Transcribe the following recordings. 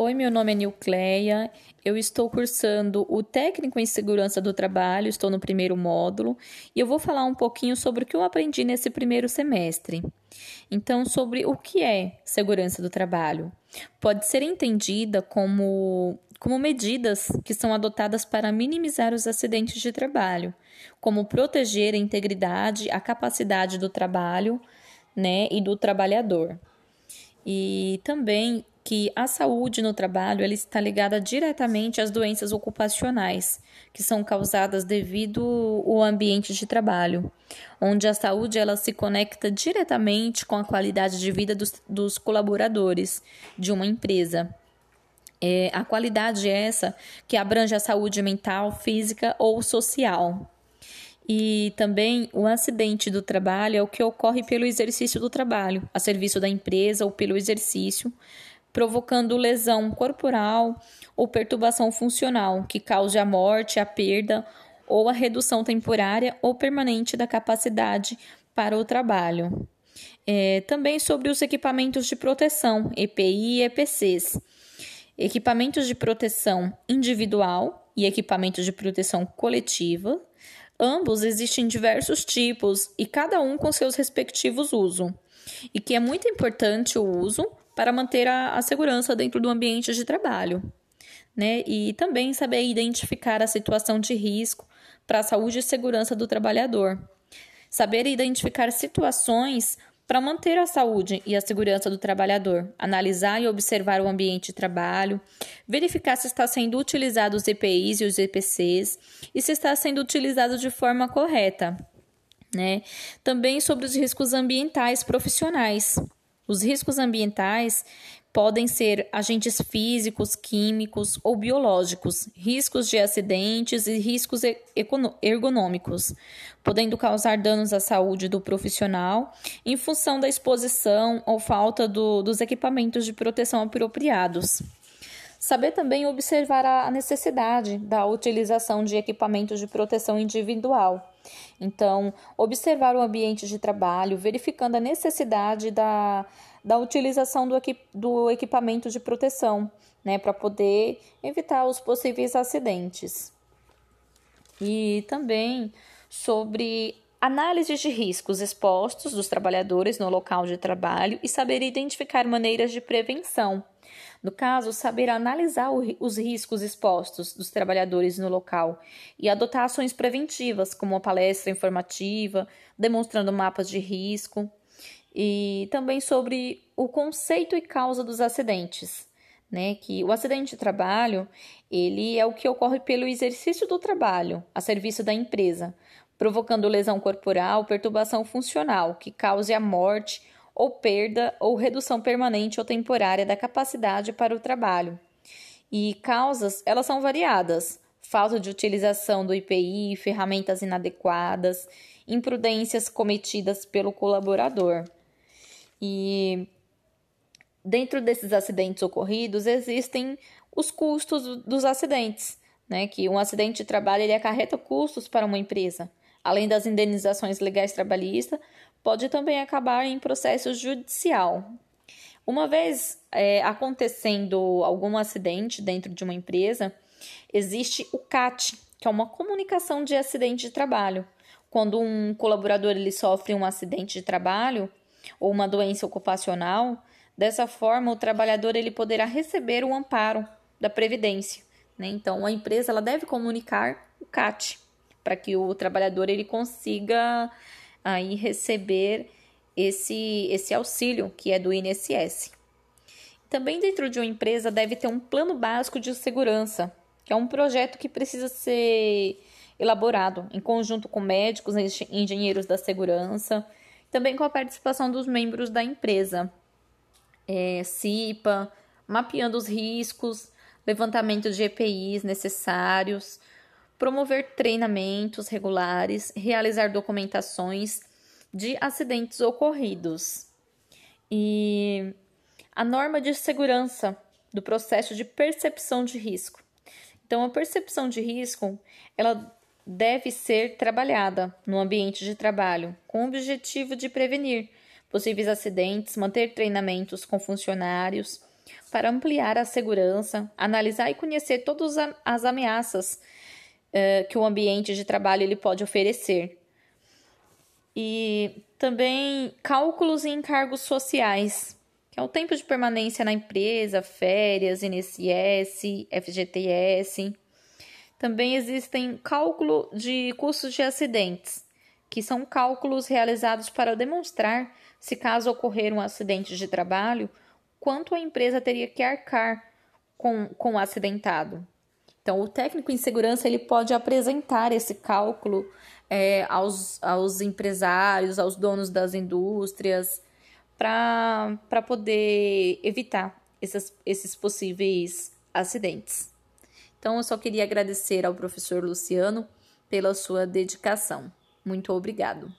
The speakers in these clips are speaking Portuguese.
Oi, meu nome é Nilcleia. Eu estou cursando o Técnico em Segurança do Trabalho, estou no primeiro módulo, e eu vou falar um pouquinho sobre o que eu aprendi nesse primeiro semestre. Então, sobre o que é segurança do trabalho. Pode ser entendida como, como medidas que são adotadas para minimizar os acidentes de trabalho, como proteger a integridade, a capacidade do trabalho né, e do trabalhador. E também que a saúde no trabalho ela está ligada diretamente às doenças ocupacionais, que são causadas devido ao ambiente de trabalho, onde a saúde ela se conecta diretamente com a qualidade de vida dos, dos colaboradores de uma empresa. É, a qualidade é essa que abrange a saúde mental, física ou social. E também o acidente do trabalho é o que ocorre pelo exercício do trabalho, a serviço da empresa ou pelo exercício, provocando lesão corporal ou perturbação funcional que cause a morte, a perda ou a redução temporária ou permanente da capacidade para o trabalho. É, também sobre os equipamentos de proteção, EPI e EPCs. Equipamentos de proteção individual e equipamentos de proteção coletiva. Ambos existem diversos tipos e cada um com seus respectivos usos. E que é muito importante o uso para manter a, a segurança dentro do ambiente de trabalho. Né? E também saber identificar a situação de risco para a saúde e segurança do trabalhador. Saber identificar situações para manter a saúde e a segurança do trabalhador, analisar e observar o ambiente de trabalho, verificar se está sendo utilizado os EPIs e os EPCs e se está sendo utilizado de forma correta. Né? Também sobre os riscos ambientais profissionais. Os riscos ambientais podem ser agentes físicos, químicos ou biológicos, riscos de acidentes e riscos ergonômicos, podendo causar danos à saúde do profissional em função da exposição ou falta do, dos equipamentos de proteção apropriados. Saber também observar a necessidade da utilização de equipamentos de proteção individual então, observar o ambiente de trabalho, verificando a necessidade da, da utilização do, equip, do equipamento de proteção, né, para poder evitar os possíveis acidentes. E também sobre análise de riscos expostos dos trabalhadores no local de trabalho e saber identificar maneiras de prevenção. No caso, saber analisar os riscos expostos dos trabalhadores no local e adotar ações preventivas, como uma palestra informativa, demonstrando mapas de risco, e também sobre o conceito e causa dos acidentes. Né, que o acidente de trabalho ele é o que ocorre pelo exercício do trabalho a serviço da empresa, provocando lesão corporal, perturbação funcional que cause a morte ou perda ou redução permanente ou temporária da capacidade para o trabalho. E causas, elas são variadas: falta de utilização do IPI, ferramentas inadequadas, imprudências cometidas pelo colaborador. E dentro desses acidentes ocorridos existem os custos dos acidentes, né? Que um acidente de trabalho ele acarreta custos para uma empresa, além das indenizações legais trabalhistas, pode também acabar em processo judicial. Uma vez é, acontecendo algum acidente dentro de uma empresa, existe o CAT, que é uma comunicação de acidente de trabalho. Quando um colaborador ele sofre um acidente de trabalho ou uma doença ocupacional, dessa forma o trabalhador ele poderá receber o amparo da previdência. Né? Então a empresa ela deve comunicar o CAT para que o trabalhador ele consiga aí receber esse, esse auxílio que é do INSS. Também dentro de uma empresa deve ter um plano básico de segurança, que é um projeto que precisa ser elaborado em conjunto com médicos engenheiros da segurança, também com a participação dos membros da empresa, é, CIPA, mapeando os riscos, levantamento de EPIs necessários, promover treinamentos regulares, realizar documentações de acidentes ocorridos. E a norma de segurança do processo de percepção de risco. Então, a percepção de risco, ela deve ser trabalhada no ambiente de trabalho com o objetivo de prevenir possíveis acidentes, manter treinamentos com funcionários, para ampliar a segurança, analisar e conhecer todas as ameaças uh, que o ambiente de trabalho ele pode oferecer. E também cálculos em encargos sociais, que é o tempo de permanência na empresa, férias, INSS, FGTS. Também existem cálculo de custos de acidentes, que são cálculos realizados para demonstrar se caso ocorrer um acidente de trabalho, quanto a empresa teria que arcar com, com o acidentado. Então, o técnico em segurança ele pode apresentar esse cálculo é, aos, aos empresários, aos donos das indústrias, para poder evitar esses, esses possíveis acidentes. Então, eu só queria agradecer ao professor Luciano pela sua dedicação. Muito obrigado.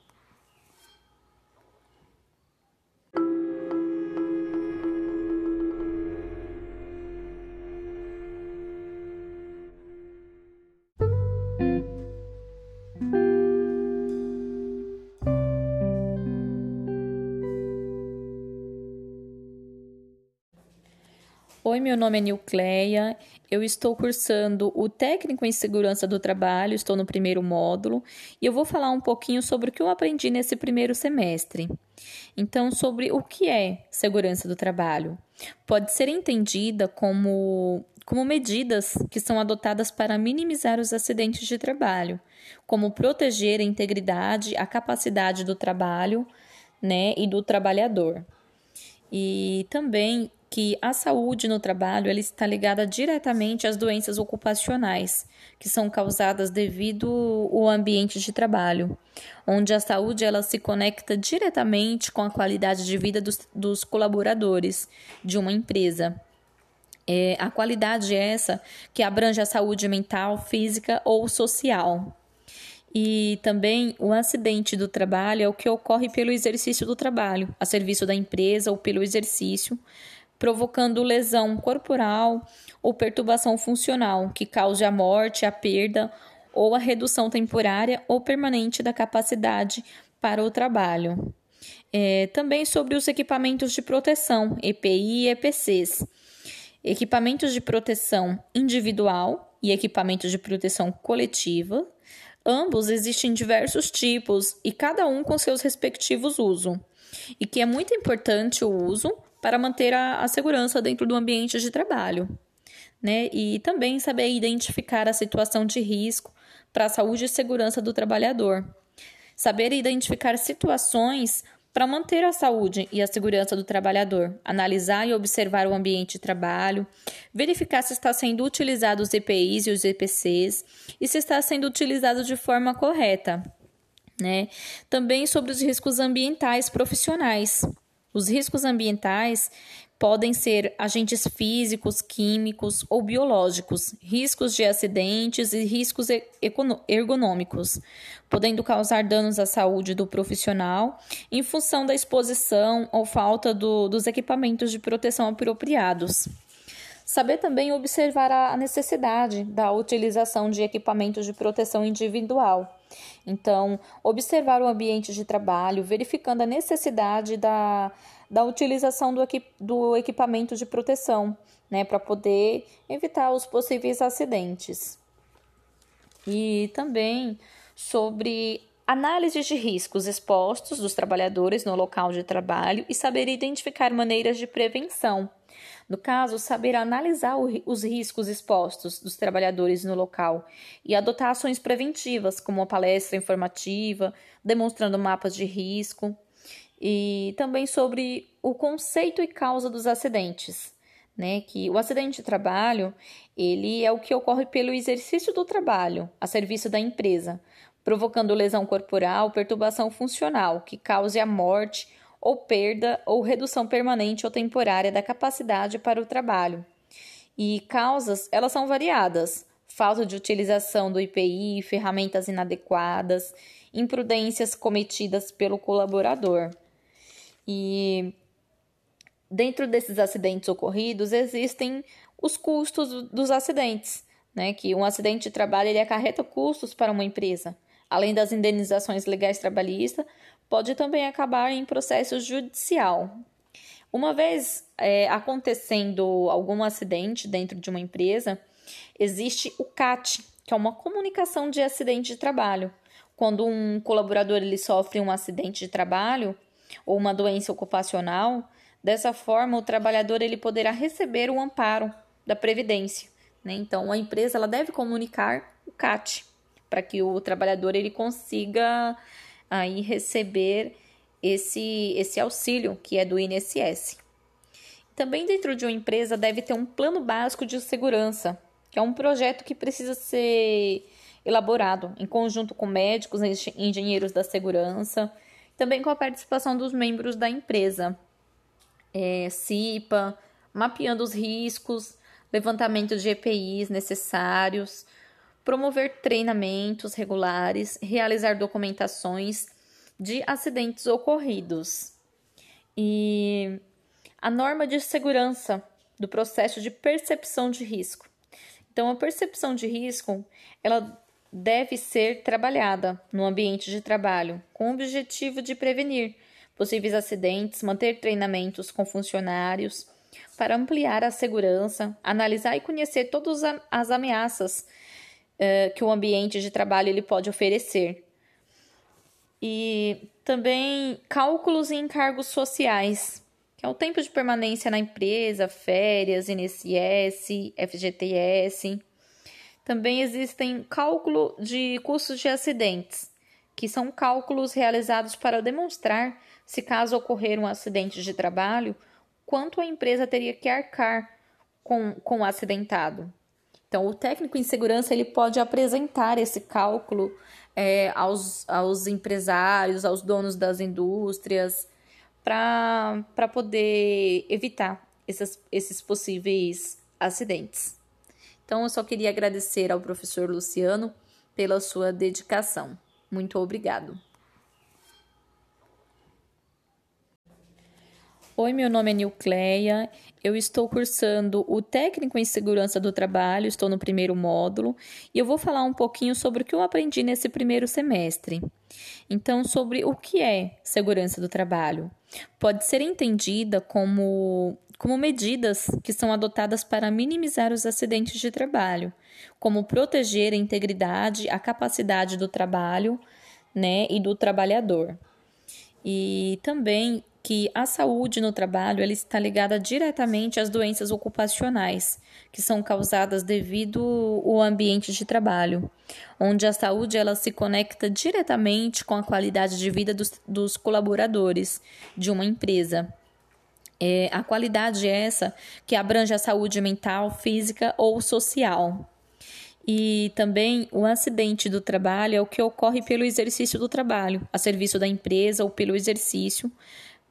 Oi, meu nome é Nilcleia. Eu estou cursando o técnico em segurança do trabalho, estou no primeiro módulo e eu vou falar um pouquinho sobre o que eu aprendi nesse primeiro semestre. Então, sobre o que é segurança do trabalho. Pode ser entendida como, como medidas que são adotadas para minimizar os acidentes de trabalho, como proteger a integridade, a capacidade do trabalho né, e do trabalhador. E também que a saúde no trabalho ela está ligada diretamente às doenças ocupacionais, que são causadas devido ao ambiente de trabalho, onde a saúde ela se conecta diretamente com a qualidade de vida dos, dos colaboradores de uma empresa. É, a qualidade é essa que abrange a saúde mental, física ou social. E também o acidente do trabalho é o que ocorre pelo exercício do trabalho, a serviço da empresa ou pelo exercício provocando lesão corporal ou perturbação funcional que cause a morte, a perda ou a redução temporária ou permanente da capacidade para o trabalho. É, também sobre os equipamentos de proteção, EPI e EPCs. Equipamentos de proteção individual e equipamentos de proteção coletiva. Ambos existem diversos tipos e cada um com seus respectivos usos. E que é muito importante o uso para manter a, a segurança dentro do ambiente de trabalho. Né? E também saber identificar a situação de risco para a saúde e segurança do trabalhador. Saber identificar situações para manter a saúde e a segurança do trabalhador, analisar e observar o ambiente de trabalho, verificar se está sendo utilizado os EPIs e os EPCs e se está sendo utilizado de forma correta. Né? Também sobre os riscos ambientais profissionais, os riscos ambientais podem ser agentes físicos, químicos ou biológicos, riscos de acidentes e riscos ergonômicos, podendo causar danos à saúde do profissional em função da exposição ou falta do, dos equipamentos de proteção apropriados. Saber também observar a necessidade da utilização de equipamentos de proteção individual então, observar o ambiente de trabalho, verificando a necessidade da, da utilização do, equip, do equipamento de proteção, né, para poder evitar os possíveis acidentes. E também sobre análise de riscos expostos dos trabalhadores no local de trabalho e saber identificar maneiras de prevenção. No caso, saber analisar os riscos expostos dos trabalhadores no local e adotar ações preventivas, como uma palestra informativa, demonstrando mapas de risco, e também sobre o conceito e causa dos acidentes. Né, que o acidente de trabalho ele é o que ocorre pelo exercício do trabalho a serviço da empresa, provocando lesão corporal, perturbação funcional que cause a morte ou perda ou redução permanente ou temporária da capacidade para o trabalho. E causas, elas são variadas: falta de utilização do IPI, ferramentas inadequadas, imprudências cometidas pelo colaborador. E dentro desses acidentes ocorridos existem os custos dos acidentes, né? Que um acidente de trabalho ele acarreta custos para uma empresa, além das indenizações legais trabalhistas, pode também acabar em processo judicial. Uma vez é, acontecendo algum acidente dentro de uma empresa, existe o CAT, que é uma comunicação de acidente de trabalho. Quando um colaborador ele sofre um acidente de trabalho ou uma doença ocupacional, dessa forma o trabalhador ele poderá receber o amparo da previdência. Né? Então a empresa ela deve comunicar o CAT para que o trabalhador ele consiga aí receber esse, esse auxílio que é do INSS. Também dentro de uma empresa deve ter um plano básico de segurança, que é um projeto que precisa ser elaborado em conjunto com médicos engenheiros da segurança, também com a participação dos membros da empresa, é, CIPA, mapeando os riscos, levantamento de EPIs necessários, promover treinamentos regulares, realizar documentações de acidentes ocorridos. E a norma de segurança do processo de percepção de risco. Então, a percepção de risco, ela deve ser trabalhada no ambiente de trabalho com o objetivo de prevenir possíveis acidentes, manter treinamentos com funcionários para ampliar a segurança, analisar e conhecer todas as ameaças uh, que o ambiente de trabalho ele pode oferecer. E também cálculos e encargos sociais, que é o tempo de permanência na empresa, férias, INSS, FGTS. Também existem cálculo de custos de acidentes, que são cálculos realizados para demonstrar se caso ocorrer um acidente de trabalho, quanto a empresa teria que arcar com, com o acidentado. Então, o técnico em segurança ele pode apresentar esse cálculo é, aos, aos empresários, aos donos das indústrias, para poder evitar esses, esses possíveis acidentes. Então, eu só queria agradecer ao professor Luciano pela sua dedicação. Muito obrigado. Oi, meu nome é Nilcleia. Eu estou cursando o técnico em segurança do trabalho, estou no primeiro módulo, e eu vou falar um pouquinho sobre o que eu aprendi nesse primeiro semestre. Então, sobre o que é segurança do trabalho. Pode ser entendida como como medidas que são adotadas para minimizar os acidentes de trabalho, como proteger a integridade, a capacidade do trabalho, né, e do trabalhador. E também que a saúde no trabalho ela está ligada diretamente às doenças ocupacionais, que são causadas devido ao ambiente de trabalho, onde a saúde ela se conecta diretamente com a qualidade de vida dos, dos colaboradores de uma empresa. É, a qualidade é essa que abrange a saúde mental, física ou social. E também o acidente do trabalho é o que ocorre pelo exercício do trabalho, a serviço da empresa ou pelo exercício,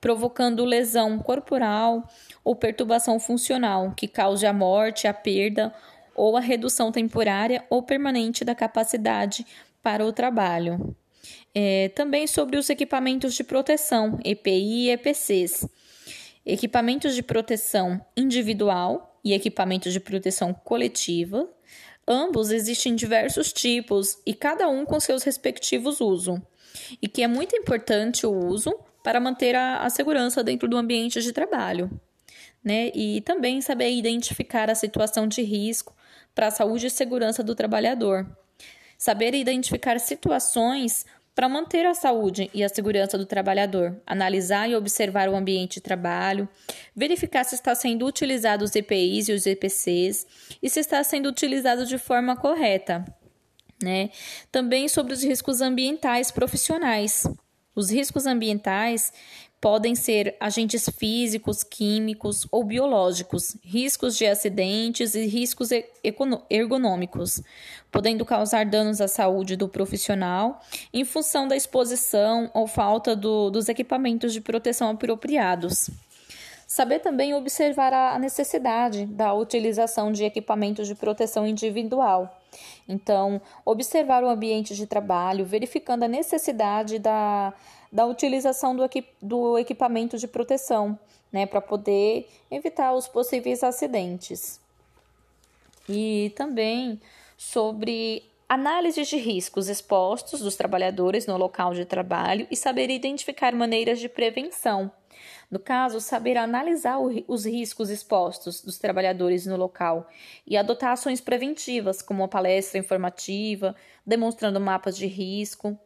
provocando lesão corporal ou perturbação funcional que cause a morte, a perda ou a redução temporária ou permanente da capacidade para o trabalho. É, também sobre os equipamentos de proteção, EPI e EPCs. Equipamentos de proteção individual e equipamentos de proteção coletiva. Ambos existem diversos tipos e cada um com seus respectivos usos. E que é muito importante o uso para manter a, a segurança dentro do ambiente de trabalho. Né? E também saber identificar a situação de risco para a saúde e segurança do trabalhador. Saber identificar situações para manter a saúde e a segurança do trabalhador, analisar e observar o ambiente de trabalho, verificar se está sendo utilizado os EPIs e os EPCs e se está sendo utilizado de forma correta. Né? Também sobre os riscos ambientais profissionais. Os riscos ambientais podem ser agentes físicos, químicos ou biológicos, riscos de acidentes e riscos ergonômicos, podendo causar danos à saúde do profissional em função da exposição ou falta do, dos equipamentos de proteção apropriados. Saber também observar a necessidade da utilização de equipamentos de proteção individual então, observar o ambiente de trabalho, verificando a necessidade da, da utilização do, equi, do equipamento de proteção, né, para poder evitar os possíveis acidentes. E também sobre análise de riscos expostos dos trabalhadores no local de trabalho e saber identificar maneiras de prevenção, No caso, saber analisar os riscos expostos dos trabalhadores no local e adotar ações preventivas, como uma palestra informativa, demonstrando mapas de risco,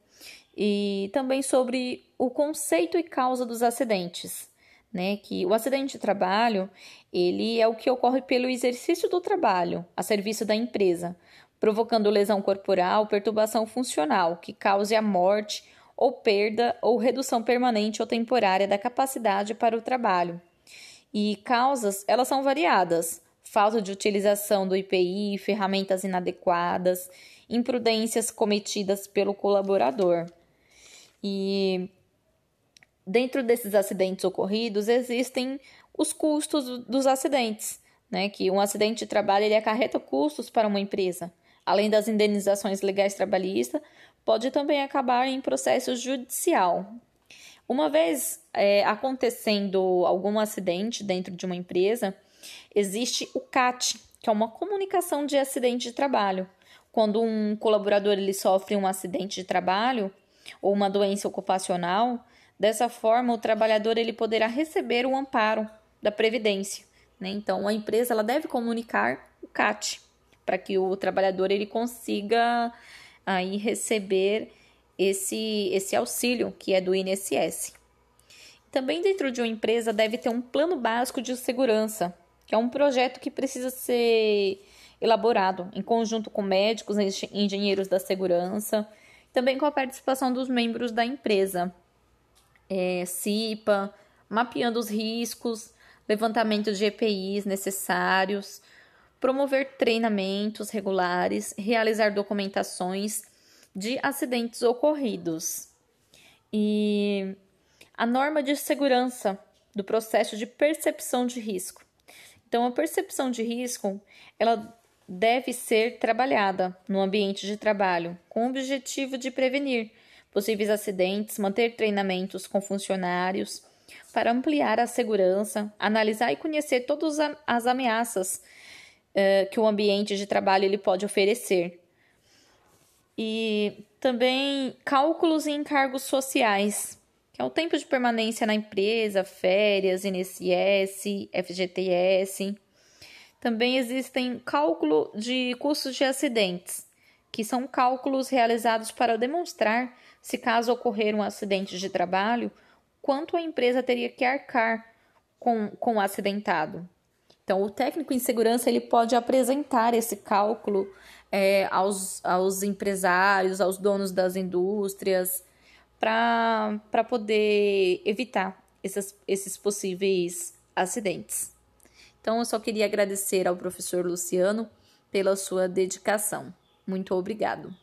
e também sobre o conceito e causa dos acidentes, né? Que o acidente de trabalho, ele é o que ocorre pelo exercício do trabalho a serviço da empresa, provocando lesão corporal, perturbação funcional, que cause a morte ou perda ou redução permanente ou temporária da capacidade para o trabalho. E causas, elas são variadas: falta de utilização do IPI, ferramentas inadequadas, imprudências cometidas pelo colaborador. E dentro desses acidentes ocorridos existem os custos dos acidentes, né? Que um acidente de trabalho ele acarreta custos para uma empresa. Além das indenizações legais trabalhistas, pode também acabar em processo judicial. Uma vez é, acontecendo algum acidente dentro de uma empresa, existe o CAT, que é uma comunicação de acidente de trabalho. Quando um colaborador ele sofre um acidente de trabalho ou uma doença ocupacional, dessa forma o trabalhador ele poderá receber o amparo da previdência. Né? Então a empresa ela deve comunicar o CAT para que o trabalhador ele consiga aí receber esse, esse auxílio que é do INSS. Também dentro de uma empresa deve ter um plano básico de segurança, que é um projeto que precisa ser elaborado em conjunto com médicos engenheiros da segurança, também com a participação dos membros da empresa, é, CIPA, mapeando os riscos, levantamento de EPIs necessários, promover treinamentos regulares, realizar documentações de acidentes ocorridos. E a norma de segurança do processo de percepção de risco. Então, a percepção de risco, ela deve ser trabalhada no ambiente de trabalho com o objetivo de prevenir possíveis acidentes, manter treinamentos com funcionários para ampliar a segurança, analisar e conhecer todas as ameaças uh, que o ambiente de trabalho ele pode oferecer. E também cálculos e encargos sociais, que é o tempo de permanência na empresa, férias, INSS, FGTS. Também existem cálculo de custos de acidentes, que são cálculos realizados para demonstrar se caso ocorrer um acidente de trabalho, quanto a empresa teria que arcar com, com o acidentado. Então, o técnico em segurança ele pode apresentar esse cálculo é, aos, aos empresários, aos donos das indústrias, para poder evitar esses, esses possíveis acidentes. Então, eu só queria agradecer ao professor Luciano pela sua dedicação. Muito obrigado.